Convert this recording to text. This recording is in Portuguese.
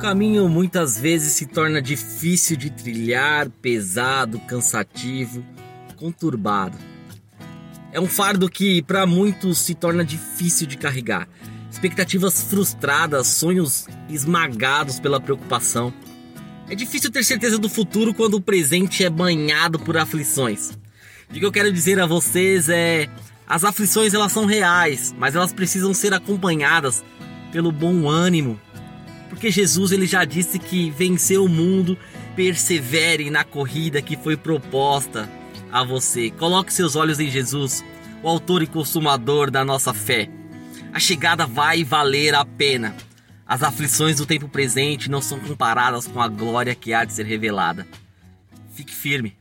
caminho muitas vezes se torna difícil de trilhar, pesado, cansativo, conturbado. É um fardo que para muitos se torna difícil de carregar. Expectativas frustradas, sonhos esmagados pela preocupação. É difícil ter certeza do futuro quando o presente é banhado por aflições. O que eu quero dizer a vocês é as aflições elas são reais, mas elas precisam ser acompanhadas pelo bom ânimo. Porque Jesus ele já disse que venceu o mundo, persevere na corrida que foi proposta a você. Coloque seus olhos em Jesus, o autor e consumador da nossa fé. A chegada vai valer a pena. As aflições do tempo presente não são comparadas com a glória que há de ser revelada. Fique firme.